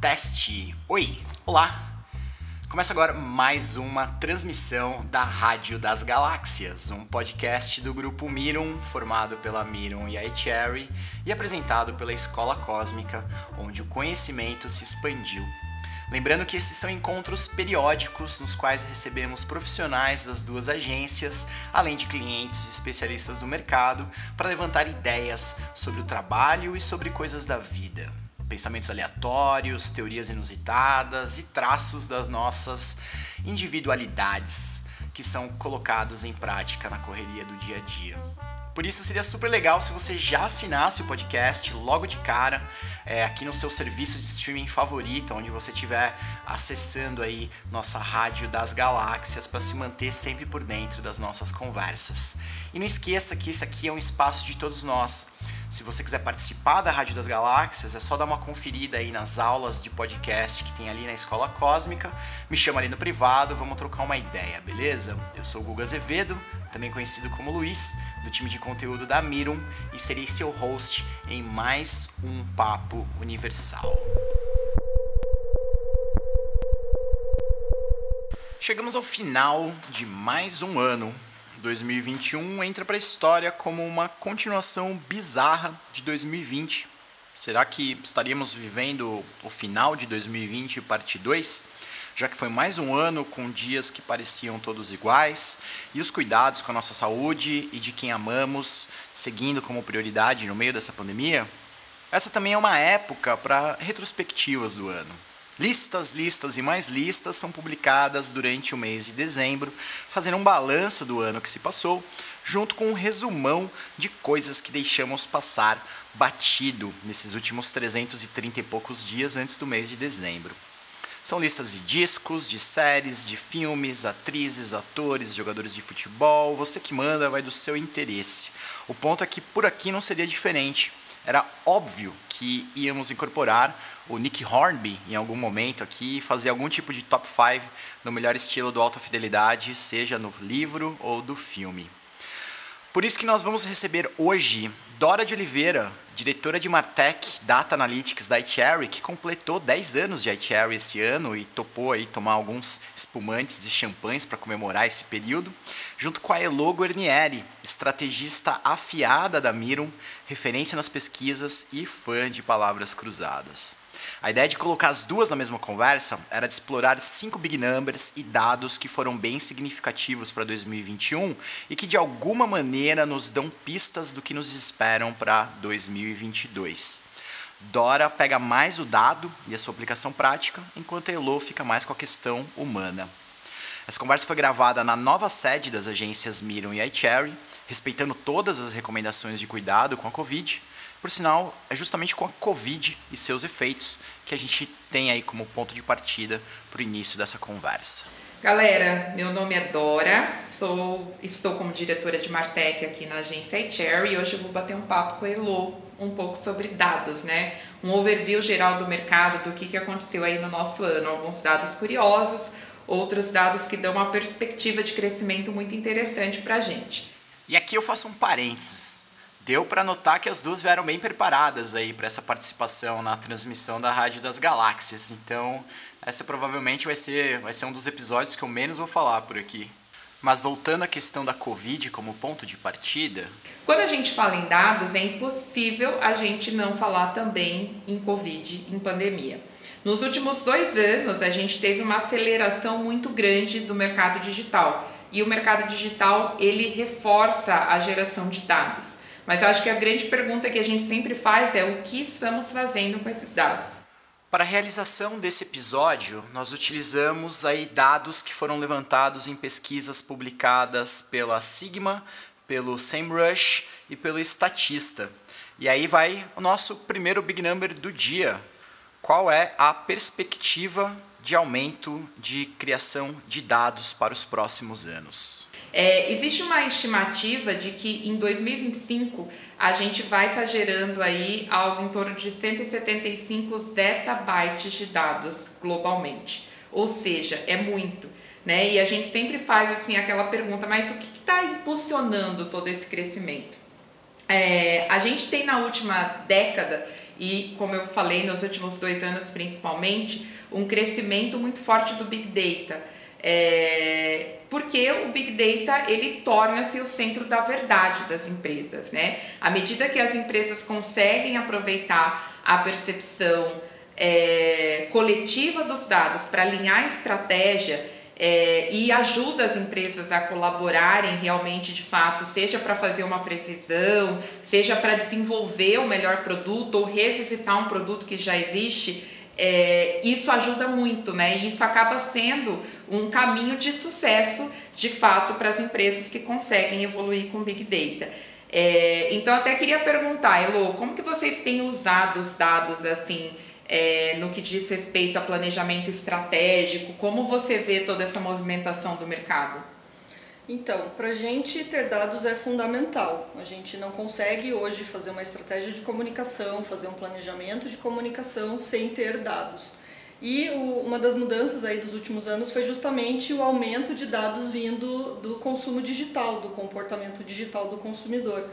Teste. Oi, olá. Começa agora mais uma transmissão da Rádio das Galáxias, um podcast do grupo Mirum, formado pela Mirum e a Cherry e apresentado pela Escola Cósmica, onde o conhecimento se expandiu. Lembrando que esses são encontros periódicos nos quais recebemos profissionais das duas agências, além de clientes e especialistas do mercado, para levantar ideias sobre o trabalho e sobre coisas da vida pensamentos aleatórios, teorias inusitadas e traços das nossas individualidades que são colocados em prática na correria do dia a dia. Por isso seria super legal se você já assinasse o podcast logo de cara, é, aqui no seu serviço de streaming favorito, onde você estiver acessando aí nossa rádio das galáxias para se manter sempre por dentro das nossas conversas. E não esqueça que isso aqui é um espaço de todos nós. Se você quiser participar da Rádio das Galáxias, é só dar uma conferida aí nas aulas de podcast que tem ali na Escola Cósmica. Me chama ali no privado, vamos trocar uma ideia, beleza? Eu sou o Guga Azevedo, também conhecido como Luiz, do time de conteúdo da Mirum, e serei seu host em mais um Papo Universal. Chegamos ao final de mais um ano 2021 entra para a história como uma continuação bizarra de 2020. Será que estaríamos vivendo o final de 2020, parte 2? Já que foi mais um ano com dias que pareciam todos iguais e os cuidados com a nossa saúde e de quem amamos seguindo como prioridade no meio dessa pandemia? Essa também é uma época para retrospectivas do ano. Listas, listas e mais listas são publicadas durante o mês de dezembro, fazendo um balanço do ano que se passou, junto com um resumão de coisas que deixamos passar batido nesses últimos 330 e poucos dias antes do mês de dezembro. São listas de discos, de séries, de filmes, atrizes, atores, jogadores de futebol. Você que manda vai do seu interesse. O ponto é que por aqui não seria diferente. Era óbvio que íamos incorporar o Nick Hornby em algum momento aqui e fazer algum tipo de top 5 no melhor estilo do Alta Fidelidade, seja no livro ou do filme. Por isso que nós vamos receber hoje Dora de Oliveira, diretora de Martech Data Analytics da iCherry, que completou 10 anos de iCherry esse ano e topou aí tomar alguns espumantes e champanhes para comemorar esse período, junto com a Elo Guarnieri, estrategista afiada da Mirum, referência nas pesquisas e fã de palavras cruzadas. A ideia de colocar as duas na mesma conversa era de explorar cinco big numbers e dados que foram bem significativos para 2021 e que de alguma maneira nos dão pistas do que nos esperam para 2022. Dora pega mais o dado e a sua aplicação prática, enquanto a Elo fica mais com a questão humana. Essa conversa foi gravada na nova sede das agências Mirum e iCherry, respeitando todas as recomendações de cuidado com a Covid, por sinal, é justamente com a Covid e seus efeitos que a gente tem aí como ponto de partida para o início dessa conversa. Galera, meu nome é Dora, sou, estou como diretora de Martech aqui na agência iCherry e hoje eu vou bater um papo com a Elo um pouco sobre dados, né? Um overview geral do mercado, do que, que aconteceu aí no nosso ano, alguns dados curiosos, outros dados que dão uma perspectiva de crescimento muito interessante para a gente. E aqui eu faço um parênteses deu para notar que as duas vieram bem preparadas aí para essa participação na transmissão da Rádio das Galáxias. Então, essa provavelmente vai ser, vai ser um dos episódios que eu menos vou falar por aqui. Mas voltando à questão da Covid como ponto de partida. Quando a gente fala em dados, é impossível a gente não falar também em Covid, em pandemia. Nos últimos dois anos, a gente teve uma aceleração muito grande do mercado digital. E o mercado digital ele reforça a geração de dados. Mas eu acho que a grande pergunta que a gente sempre faz é o que estamos fazendo com esses dados. Para a realização desse episódio, nós utilizamos aí dados que foram levantados em pesquisas publicadas pela Sigma, pelo SEMrush e pelo Statista. E aí vai o nosso primeiro big number do dia. Qual é a perspectiva de aumento de criação de dados para os próximos anos? É, existe uma estimativa de que em 2025 a gente vai estar tá gerando aí algo em torno de 175 zettabytes de dados globalmente. Ou seja, é muito. Né? E a gente sempre faz assim aquela pergunta, mas o que está impulsionando todo esse crescimento? É, a gente tem na última década e, como eu falei, nos últimos dois anos principalmente, um crescimento muito forte do Big Data. É, porque o Big Data ele torna-se o centro da verdade das empresas, né? À medida que as empresas conseguem aproveitar a percepção é, coletiva dos dados para alinhar a estratégia é, e ajuda as empresas a colaborarem realmente de fato, seja para fazer uma previsão, seja para desenvolver o melhor produto ou revisitar um produto que já existe é, isso ajuda muito, né? E isso acaba sendo um caminho de sucesso, de fato, para as empresas que conseguem evoluir com Big Data. É, então, até queria perguntar, Elo, como que vocês têm usado os dados assim é, no que diz respeito a planejamento estratégico? Como você vê toda essa movimentação do mercado? Então, para a gente ter dados é fundamental. A gente não consegue hoje fazer uma estratégia de comunicação, fazer um planejamento de comunicação sem ter dados. E uma das mudanças aí dos últimos anos foi justamente o aumento de dados vindo do consumo digital, do comportamento digital do consumidor.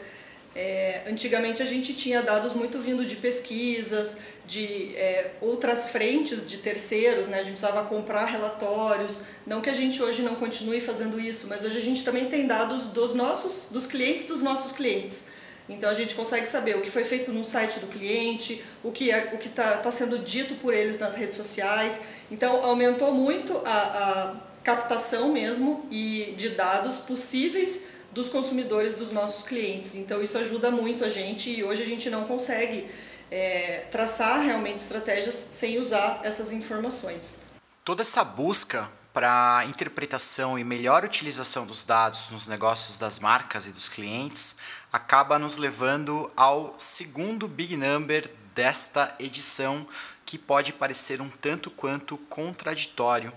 É, antigamente a gente tinha dados muito vindo de pesquisas, de é, outras frentes de terceiros, né? a gente precisava comprar relatórios, não que a gente hoje não continue fazendo isso, mas hoje a gente também tem dados dos nossos, dos clientes dos nossos clientes. Então a gente consegue saber o que foi feito no site do cliente, o que é, o que está tá sendo dito por eles nas redes sociais. Então aumentou muito a, a captação mesmo e de dados possíveis dos consumidores dos nossos clientes. Então isso ajuda muito a gente e hoje a gente não consegue é, traçar realmente estratégias sem usar essas informações. Toda essa busca para interpretação e melhor utilização dos dados nos negócios das marcas e dos clientes acaba nos levando ao segundo big number desta edição, que pode parecer um tanto quanto contraditório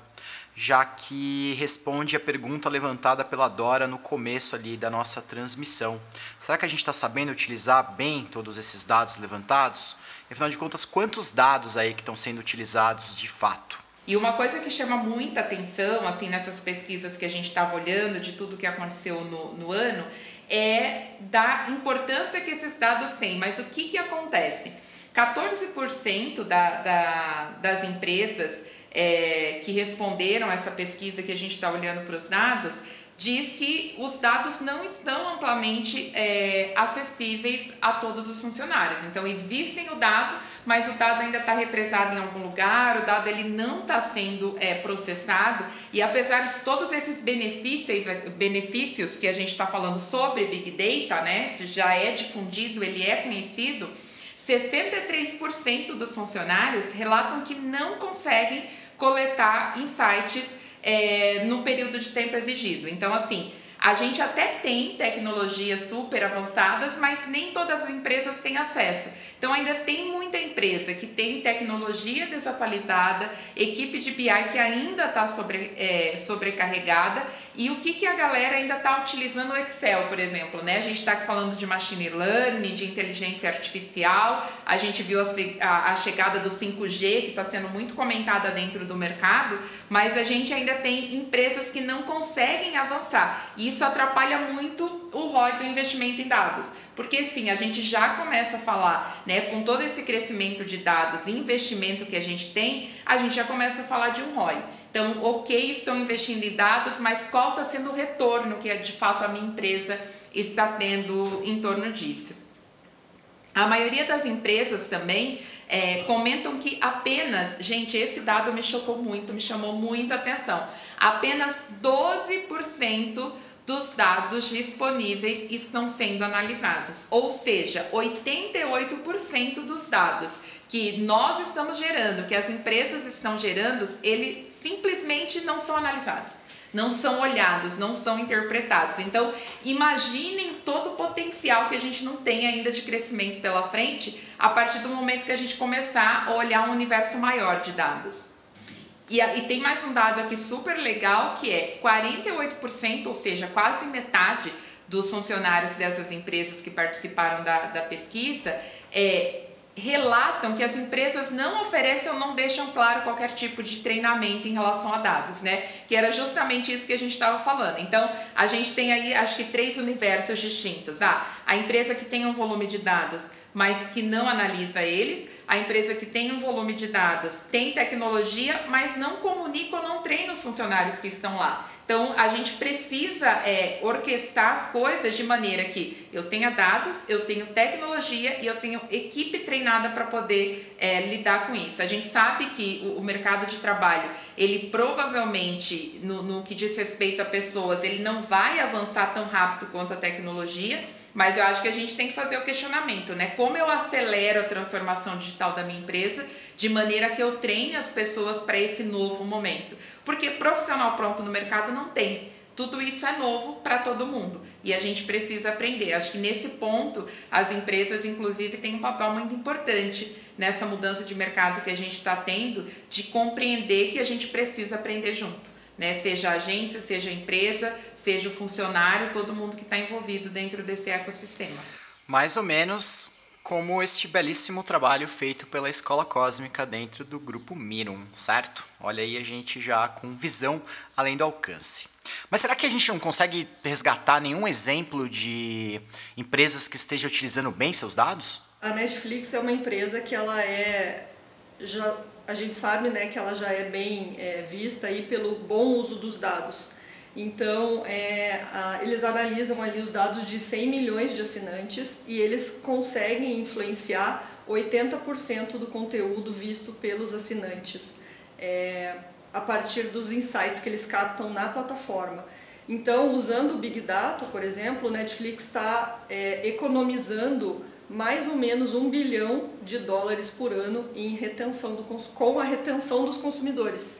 já que responde a pergunta levantada pela Dora no começo ali da nossa transmissão. Será que a gente está sabendo utilizar bem todos esses dados levantados? E, afinal de contas, quantos dados aí que estão sendo utilizados de fato? E uma coisa que chama muita atenção, assim, nessas pesquisas que a gente estava olhando, de tudo que aconteceu no, no ano, é da importância que esses dados têm. Mas o que, que acontece? 14% da, da, das empresas é, que responderam essa pesquisa que a gente está olhando para os dados, diz que os dados não estão amplamente é, acessíveis a todos os funcionários. Então existem o dado, mas o dado ainda está represado em algum lugar, o dado ele não está sendo é, processado e apesar de todos esses benefícios, benefícios que a gente está falando sobre Big Data, né, já é difundido, ele é conhecido, 63% dos funcionários relatam que não conseguem coletar insights é, no período de tempo exigido. Então, assim, a gente até tem tecnologias super avançadas, mas nem todas as empresas têm acesso. Então ainda tem muita empresa que tem tecnologia desatualizada, equipe de BI que ainda está sobre, é, sobrecarregada e o que, que a galera ainda está utilizando o Excel, por exemplo. Né? A gente está falando de machine learning, de inteligência artificial, a gente viu a, a, a chegada do 5G que está sendo muito comentada dentro do mercado, mas a gente ainda tem empresas que não conseguem avançar. E isso atrapalha muito o ROI do investimento em dados. Porque sim, a gente já começa a falar, né, com todo esse crescimento de dados e investimento que a gente tem, a gente já começa a falar de um ROI. Então, ok, estão investindo em dados, mas qual está sendo o retorno que de fato a minha empresa está tendo em torno disso? A maioria das empresas também é, comentam que apenas, gente, esse dado me chocou muito, me chamou muita atenção. Apenas 12% dos dados disponíveis estão sendo analisados, ou seja, 88% dos dados que nós estamos gerando, que as empresas estão gerando, eles simplesmente não são analisados, não são olhados, não são interpretados. Então, imaginem todo o potencial que a gente não tem ainda de crescimento pela frente a partir do momento que a gente começar a olhar um universo maior de dados. E, e tem mais um dado aqui super legal que é 48%, ou seja, quase metade dos funcionários dessas empresas que participaram da, da pesquisa é, relatam que as empresas não oferecem ou não deixam claro qualquer tipo de treinamento em relação a dados, né? Que era justamente isso que a gente estava falando. Então, a gente tem aí, acho que três universos distintos. Ah, a empresa que tem um volume de dados mas que não analisa eles, a empresa que tem um volume de dados tem tecnologia, mas não comunica ou não treina os funcionários que estão lá. Então, a gente precisa é, orquestrar as coisas de maneira que eu tenha dados, eu tenho tecnologia e eu tenho equipe treinada para poder é, lidar com isso. A gente sabe que o, o, mercado de trabalho, ele provavelmente, no, no que diz respeito a pessoas, ele não vai avançar tão rápido quanto a tecnologia, mas eu acho que a gente tem que fazer o questionamento, né? Como eu acelero a transformação digital da minha empresa de maneira que eu treine as pessoas para esse novo momento? Porque profissional pronto no mercado não tem. Tudo isso é novo para todo mundo e a gente precisa aprender. Acho que nesse ponto as empresas, inclusive, têm um papel muito importante nessa mudança de mercado que a gente está tendo, de compreender que a gente precisa aprender junto né? Seja a agência, seja a empresa, seja o funcionário, todo mundo que está envolvido dentro desse ecossistema. Mais ou menos como este belíssimo trabalho feito pela Escola Cósmica dentro do grupo Mirum, certo? Olha aí a gente já com visão além do alcance. Mas será que a gente não consegue resgatar nenhum exemplo de empresas que estejam utilizando bem seus dados? A Netflix é uma empresa que ela é já a gente sabe né, que ela já é bem é, vista aí pelo bom uso dos dados. Então, é, a, eles analisam ali os dados de 100 milhões de assinantes e eles conseguem influenciar 80% do conteúdo visto pelos assinantes é, a partir dos insights que eles captam na plataforma. Então, usando o Big Data, por exemplo, o Netflix está é, economizando mais ou menos um bilhão de dólares por ano em retenção do, com a retenção dos consumidores.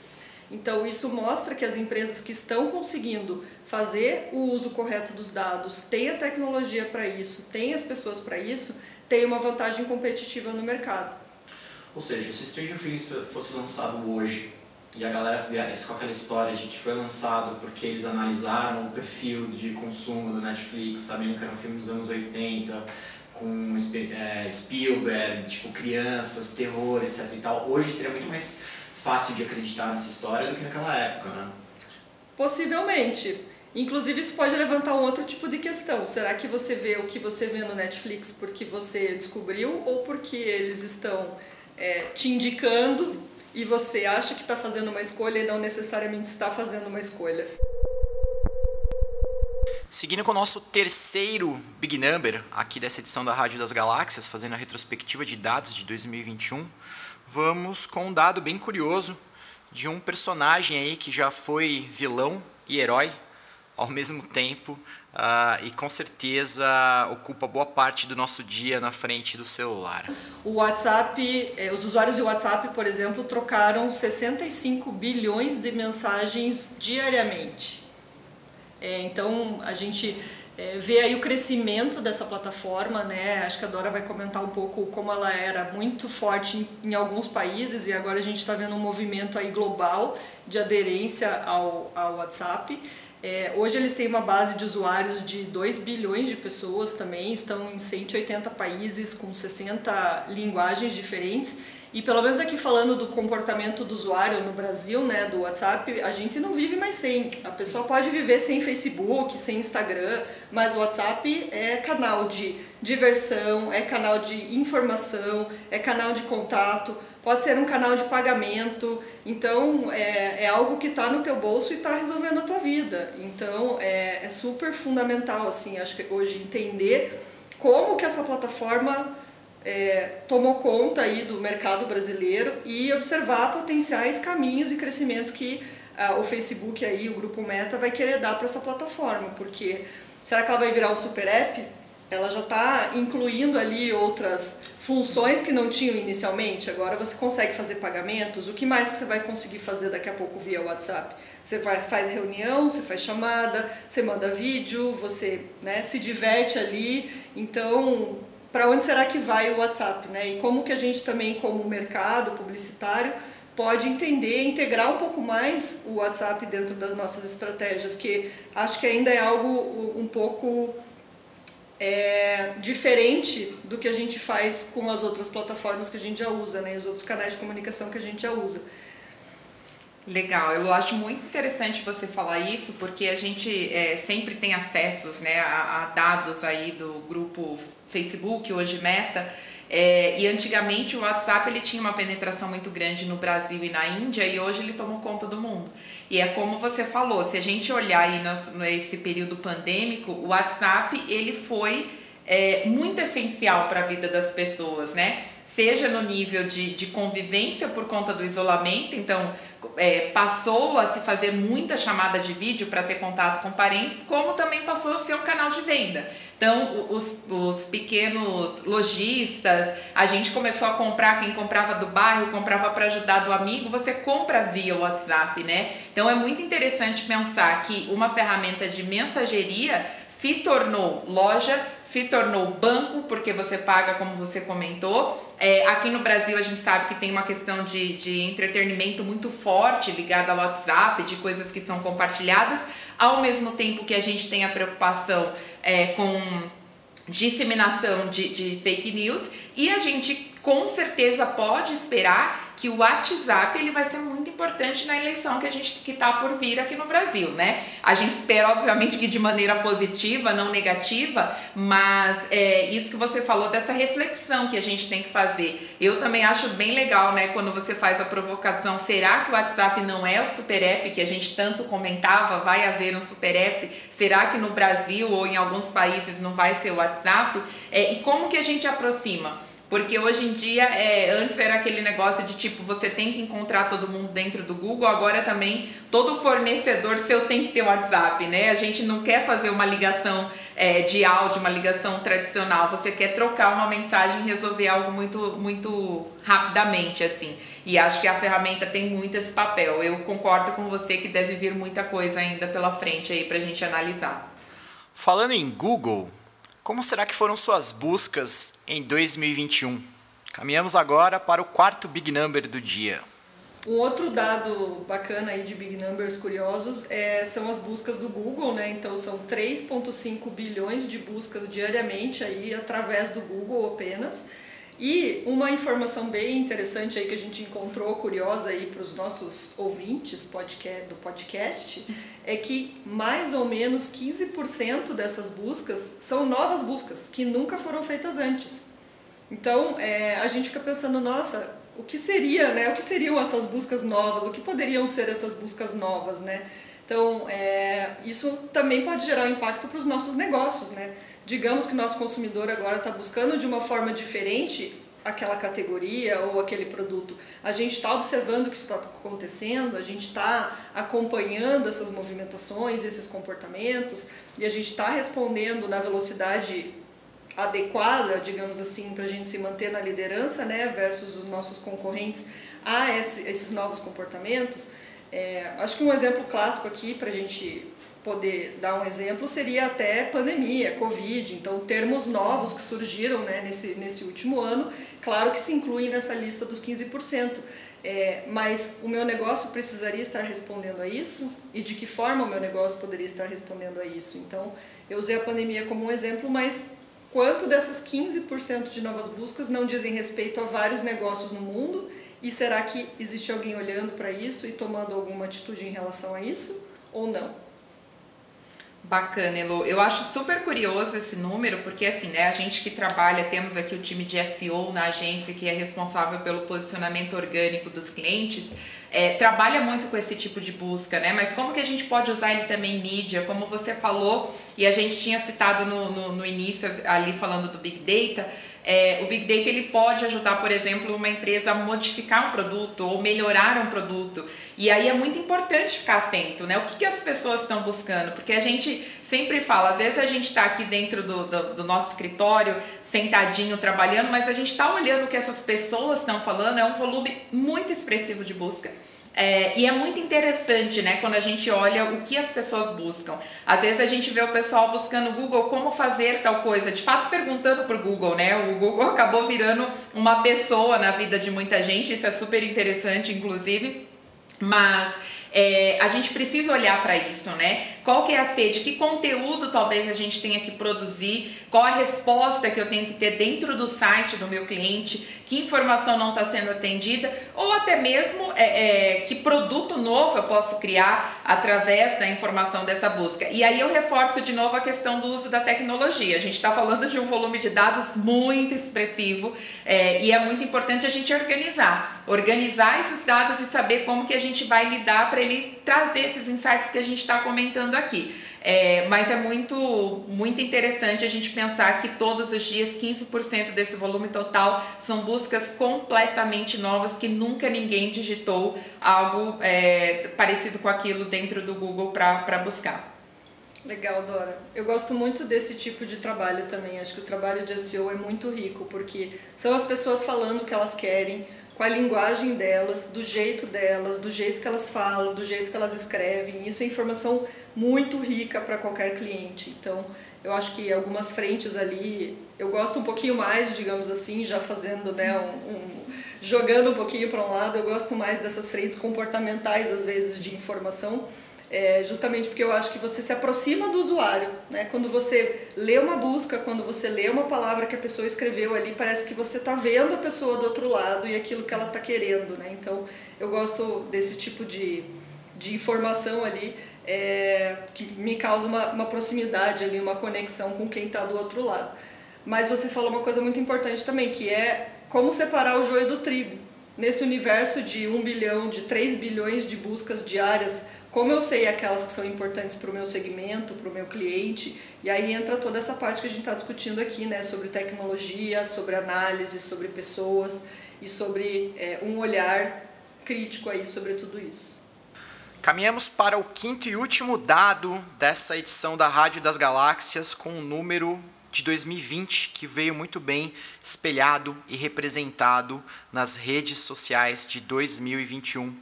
Então, isso mostra que as empresas que estão conseguindo fazer o uso correto dos dados, têm a tecnologia para isso, têm as pessoas para isso, têm uma vantagem competitiva no mercado. Ou seja, se Stranger Things fosse lançado hoje e a galera viesse com aquela história de que foi lançado porque eles analisaram o perfil de consumo do Netflix, sabendo que era um filme dos anos 80, com é, Spielberg, tipo crianças, terror, etc e tal, hoje seria muito mais fácil de acreditar nessa história do que naquela época, né? Possivelmente. Inclusive isso pode levantar um outro tipo de questão. Será que você vê o que você vê no Netflix porque você descobriu ou porque eles estão é, te indicando e você acha que está fazendo uma escolha e não necessariamente está fazendo uma escolha? Seguindo com o nosso terceiro Big Number, aqui dessa edição da Rádio das Galáxias, fazendo a retrospectiva de dados de 2021, vamos com um dado bem curioso de um personagem aí que já foi vilão e herói ao mesmo tempo uh, e com certeza ocupa boa parte do nosso dia na frente do celular. O WhatsApp, eh, os usuários de WhatsApp, por exemplo, trocaram 65 bilhões de mensagens diariamente. É, então a gente é, vê aí o crescimento dessa plataforma, né? Acho que a Dora vai comentar um pouco como ela era muito forte em, em alguns países e agora a gente está vendo um movimento aí global de aderência ao, ao WhatsApp. É, hoje eles têm uma base de usuários de 2 bilhões de pessoas também, estão em 180 países com 60 linguagens diferentes e pelo menos aqui falando do comportamento do usuário no Brasil, né, do WhatsApp, a gente não vive mais sem. A pessoa pode viver sem Facebook, sem Instagram, mas o WhatsApp é canal de diversão, é canal de informação, é canal de contato, pode ser um canal de pagamento. Então é, é algo que está no teu bolso e está resolvendo a tua vida. Então é, é super fundamental, assim, acho que hoje entender como que essa plataforma é, tomou conta aí do mercado brasileiro e observar potenciais caminhos e crescimentos que ah, o Facebook aí, o grupo Meta, vai querer dar para essa plataforma, porque será que ela vai virar um super app? Ela já está incluindo ali outras funções que não tinham inicialmente. Agora você consegue fazer pagamentos. O que mais que você vai conseguir fazer daqui a pouco via WhatsApp? Você vai, faz reunião, você faz chamada, você manda vídeo, você né, se diverte ali. Então para onde será que vai o WhatsApp, né? E como que a gente também, como mercado publicitário, pode entender, integrar um pouco mais o WhatsApp dentro das nossas estratégias, que acho que ainda é algo um pouco é, diferente do que a gente faz com as outras plataformas que a gente já usa, né? Os outros canais de comunicação que a gente já usa. Legal, eu acho muito interessante você falar isso, porque a gente é, sempre tem acessos né, a, a, dados aí do grupo Facebook, hoje Meta, é, e antigamente o WhatsApp ele tinha uma penetração muito grande no Brasil e na Índia, e hoje ele tomou conta do mundo. E é como você falou, se a gente olhar aí nesse período pandêmico, o WhatsApp ele foi é, muito essencial para a vida das pessoas, né? Seja no nível de, de convivência por conta do isolamento, então é, passou a se fazer muita chamada de vídeo para ter contato com parentes, como também passou a ser um canal de venda. Então, os, os pequenos lojistas, a gente começou a comprar, quem comprava do bairro, comprava para ajudar do amigo, você compra via WhatsApp, né? Então, é muito interessante pensar que uma ferramenta de mensageria se tornou loja, se tornou banco, porque você paga, como você comentou. É, aqui no Brasil, a gente sabe que tem uma questão de, de entretenimento muito forte ligada ao WhatsApp, de coisas que são compartilhadas, ao mesmo tempo que a gente tem a preocupação é, com disseminação de, de fake news e a gente com certeza pode esperar que o WhatsApp ele vai ser muito importante na eleição que a gente que está por vir aqui no Brasil, né? A gente espera obviamente que de maneira positiva, não negativa, mas é isso que você falou dessa reflexão que a gente tem que fazer. Eu também acho bem legal, né? Quando você faz a provocação, será que o WhatsApp não é o super app que a gente tanto comentava? Vai haver um super app? Será que no Brasil ou em alguns países não vai ser o WhatsApp? É, e como que a gente aproxima? Porque hoje em dia, é, antes era aquele negócio de tipo, você tem que encontrar todo mundo dentro do Google, agora também todo fornecedor seu tem que ter WhatsApp, né? A gente não quer fazer uma ligação é, de áudio, uma ligação tradicional, você quer trocar uma mensagem e resolver algo muito, muito rapidamente, assim. E acho que a ferramenta tem muito esse papel. Eu concordo com você que deve vir muita coisa ainda pela frente aí pra gente analisar. Falando em Google, como será que foram suas buscas em 2021? Caminhamos agora para o quarto Big Number do dia. Um outro dado bacana aí de Big Numbers curiosos é, são as buscas do Google, né? Então são 3,5 bilhões de buscas diariamente aí através do Google apenas. E uma informação bem interessante aí que a gente encontrou, curiosa aí para os nossos ouvintes podcast, do podcast, é que mais ou menos 15% dessas buscas são novas buscas, que nunca foram feitas antes. Então, é, a gente fica pensando, nossa, o que seria, né? O que seriam essas buscas novas? O que poderiam ser essas buscas novas, né? Então, é, isso também pode gerar um impacto para os nossos negócios, né? Digamos que o nosso consumidor agora está buscando de uma forma diferente aquela categoria ou aquele produto. A gente está observando o que está acontecendo, a gente está acompanhando essas movimentações, esses comportamentos e a gente está respondendo na velocidade adequada, digamos assim, para a gente se manter na liderança, né, versus os nossos concorrentes a esses novos comportamentos. É, acho que um exemplo clássico aqui para a gente poder dar um exemplo seria até pandemia, Covid, então termos novos que surgiram né, nesse, nesse último ano, claro que se incluem nessa lista dos 15%. É, mas o meu negócio precisaria estar respondendo a isso e de que forma o meu negócio poderia estar respondendo a isso. Então, eu usei a pandemia como um exemplo, mas quanto dessas 15% de novas buscas não dizem respeito a vários negócios no mundo? E será que existe alguém olhando para isso e tomando alguma atitude em relação a isso ou não? Bacana, Elo. Eu acho super curioso esse número, porque assim, né, a gente que trabalha, temos aqui o time de SEO na agência que é responsável pelo posicionamento orgânico dos clientes, é, trabalha muito com esse tipo de busca, né? Mas como que a gente pode usar ele também em mídia? Como você falou, e a gente tinha citado no, no, no início ali falando do Big Data, é, o Big Data ele pode ajudar, por exemplo, uma empresa a modificar um produto ou melhorar um produto. E aí é muito importante ficar atento, né? O que, que as pessoas estão buscando? Porque a gente sempre fala, às vezes a gente está aqui dentro do, do, do, nosso escritório, sentadinho, trabalhando, mas a gente está olhando o que essas pessoas estão falando, é um volume muito expressivo de busca. É, e é muito interessante, né, quando a gente olha o que as pessoas buscam. Às vezes a gente vê o pessoal buscando no Google como fazer tal coisa, de fato perguntando para o Google, né? O Google acabou virando uma pessoa na vida de muita gente, isso é super interessante, inclusive. Mas é, a gente precisa olhar para isso, né? Qual que é a sede? Que conteúdo talvez a gente tenha que produzir? Qual a resposta que eu tenho que ter dentro do site do meu cliente? Que informação não está sendo atendida? Ou até mesmo é, é, que produto novo eu posso criar através da informação dessa busca? E aí eu reforço de novo a questão do uso da tecnologia. A gente está falando de um volume de dados muito expressivo é, e é muito importante a gente organizar. Organizar esses dados e saber como que a gente vai lidar para ele trazer esses insights que a gente está comentando aqui. É, mas é muito, muito interessante a gente pensar que todos os dias 15% desse volume total são buscas completamente novas que nunca ninguém digitou algo é, parecido com aquilo dentro do Google para buscar. Legal, Dora. Eu gosto muito desse tipo de trabalho também. Acho que o trabalho de SEO é muito rico, porque são as pessoas falando o que elas querem, com a linguagem delas, do jeito delas, do jeito que elas falam, do jeito que elas escrevem. Isso é informação muito rica para qualquer cliente. Então, eu acho que algumas frentes ali, eu gosto um pouquinho mais, digamos assim, já fazendo, né, um, um jogando um pouquinho para um lado, eu gosto mais dessas frentes comportamentais, às vezes, de informação é, justamente porque eu acho que você se aproxima do usuário. Né? Quando você lê uma busca, quando você lê uma palavra que a pessoa escreveu ali, parece que você está vendo a pessoa do outro lado e aquilo que ela está querendo. Né? Então, eu gosto desse tipo de, de informação ali é, que me causa uma, uma proximidade ali, uma conexão com quem está do outro lado. Mas você falou uma coisa muito importante também, que é como separar o joio do trigo. Nesse universo de 1 bilhão, de 3 bilhões de buscas diárias como eu sei aquelas que são importantes para o meu segmento, para o meu cliente, e aí entra toda essa parte que a gente está discutindo aqui, né, sobre tecnologia, sobre análise, sobre pessoas e sobre é, um olhar crítico aí sobre tudo isso. Caminhamos para o quinto e último dado dessa edição da Rádio das Galáxias com o número de 2020 que veio muito bem espelhado e representado nas redes sociais de 2021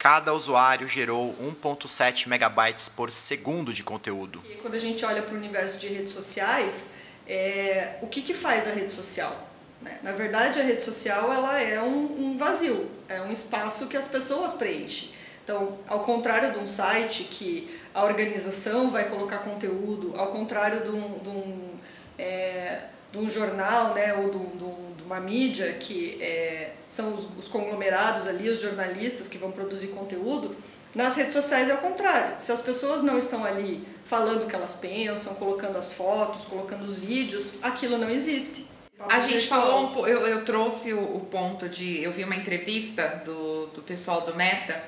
cada usuário gerou 1.7 megabytes por segundo de conteúdo. E quando a gente olha para o universo de redes sociais, é, o que, que faz a rede social? Né? Na verdade, a rede social ela é um, um, vazio, é um espaço que as pessoas preenchem. Então, ao contrário de um site que a organização vai colocar conteúdo, ao contrário de um, de um, é, de um jornal né, ou de, de uma mídia que é, são os, os, conglomerados ali, os jornalistas que vão produzir conteúdo, nas redes sociais é o contrário. Se as pessoas não estão ali falando o que elas pensam, colocando as fotos, colocando os vídeos, aquilo não existe. A gente falou, um, eu, eu trouxe o, o, ponto de, eu vi uma entrevista do, do pessoal do Meta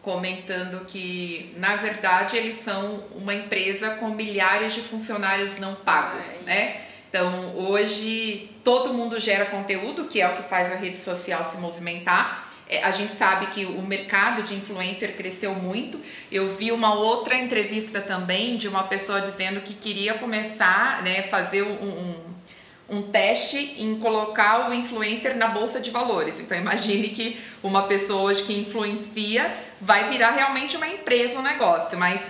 comentando que, na verdade, eles são uma empresa com milhares de funcionários não pagos, ah, é né? Então, hoje todo mundo gera conteúdo, que é o que faz a rede social se movimentar. É, a gente sabe que o mercado de influencer cresceu muito. Eu vi uma outra entrevista também de uma pessoa dizendo que queria começar, né, fazer um, um, um teste em colocar o influencer na bolsa de valores. Então imagine que uma pessoa hoje que influencia vai virar realmente uma empresa, um negócio, mas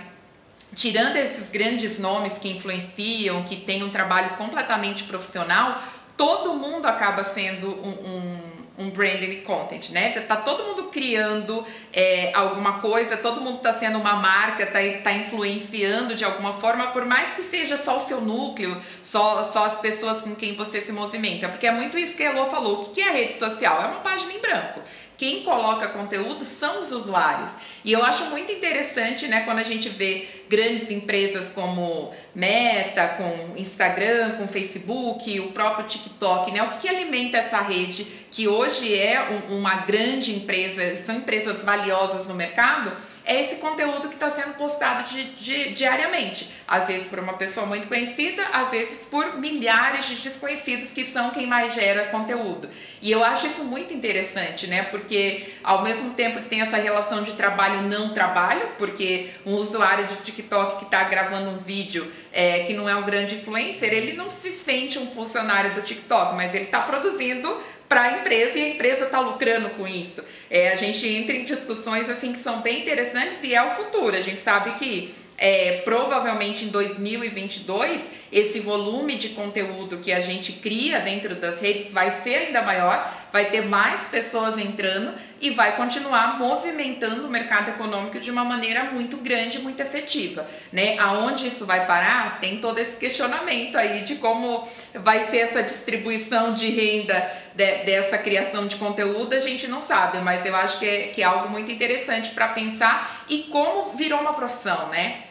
tirando esses grandes nomes que influenciam, que têm um trabalho completamente profissional, todo mundo acaba sendo um, um, um branded content, né? Tá todo mundo criando é, alguma coisa, todo mundo está sendo uma marca, tá, tá influenciando de alguma forma, por mais que seja só o seu núcleo, só, só as pessoas com quem você se movimenta. Porque é muito isso que a Elô falou. O que é a rede social? É uma página em branco quem coloca conteúdo são os usuários. E eu acho muito interessante, né, quando a gente vê grandes empresas como Meta, com Instagram, com Facebook, o próprio TikTok, né? O que, que alimenta essa rede que hoje é um, uma grande empresa, são empresas valiosas no mercado? É esse conteúdo que está sendo postado de, de, diariamente. Às vezes por uma pessoa muito conhecida, às vezes por milhares de desconhecidos que são quem mais gera conteúdo. E eu acho isso muito interessante, né? Porque ao mesmo tempo que tem essa relação de trabalho não trabalho, porque um usuário de TikTok que está gravando um vídeo é, que não é um grande influencer, ele não se sente um funcionário do TikTok, mas ele está produzindo para a empresa e a empresa está lucrando com isso. É, a gente entra em discussões assim que são bem interessantes e é o futuro. A gente sabe que é, provavelmente em 2022 esse volume de conteúdo que a gente cria dentro das redes vai ser ainda maior, vai ter mais pessoas entrando e vai continuar movimentando o mercado econômico de uma maneira muito grande, muito efetiva, né? Aonde isso vai parar? Tem todo esse questionamento aí de como vai ser essa distribuição de renda de, dessa criação de conteúdo, a gente não sabe, mas eu acho que é, que é algo muito interessante para pensar e como virou uma profissão, né?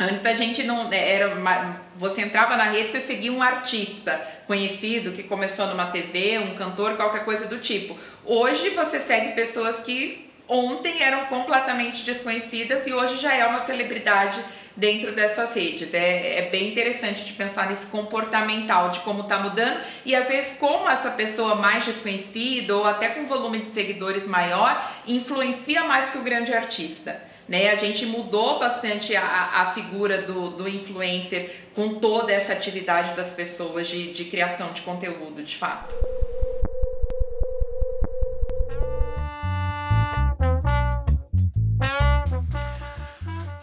Antes a gente não né, era uma, você entrava na rede, você seguia um artista conhecido que começou numa TV, um cantor, qualquer coisa do tipo. Hoje você segue pessoas que ontem eram completamente desconhecidas e hoje já é uma celebridade dentro dessas redes. É, é bem interessante de pensar nesse comportamental, de como está mudando e às vezes como essa pessoa mais desconhecida ou até com volume de seguidores maior influencia mais que o grande artista. Né? A gente mudou bastante a, a figura do, do influencer com toda essa atividade das pessoas de, de criação de conteúdo, de fato.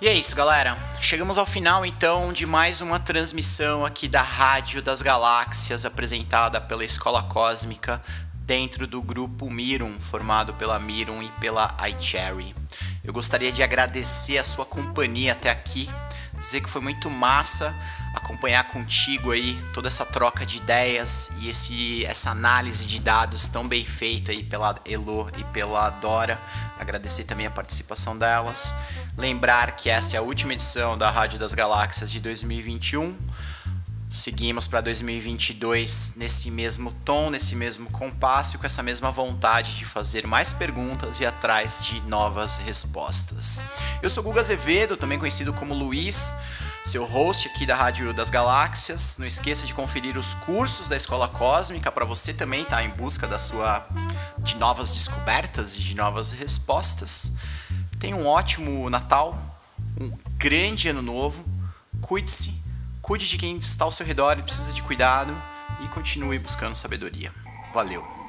E é isso, galera. Chegamos ao final então de mais uma transmissão aqui da Rádio das Galáxias, apresentada pela Escola Cósmica dentro do grupo Mirum, formado pela Mirum e pela iCherry. Eu gostaria de agradecer a sua companhia até aqui, dizer que foi muito massa acompanhar contigo aí toda essa troca de ideias e esse, essa análise de dados tão bem feita aí pela Elo e pela Dora. Agradecer também a participação delas. Lembrar que essa é a última edição da Rádio das Galáxias de 2021 seguimos para 2022 nesse mesmo tom, nesse mesmo compasso, com essa mesma vontade de fazer mais perguntas e atrás de novas respostas. Eu sou Guga Azevedo, também conhecido como Luiz, seu host aqui da Rádio das Galáxias. Não esqueça de conferir os cursos da Escola Cósmica para você também estar tá em busca da sua de novas descobertas e de novas respostas. Tenha um ótimo Natal, um grande ano novo. Cuide-se Cuide de quem está ao seu redor e precisa de cuidado e continue buscando sabedoria. Valeu!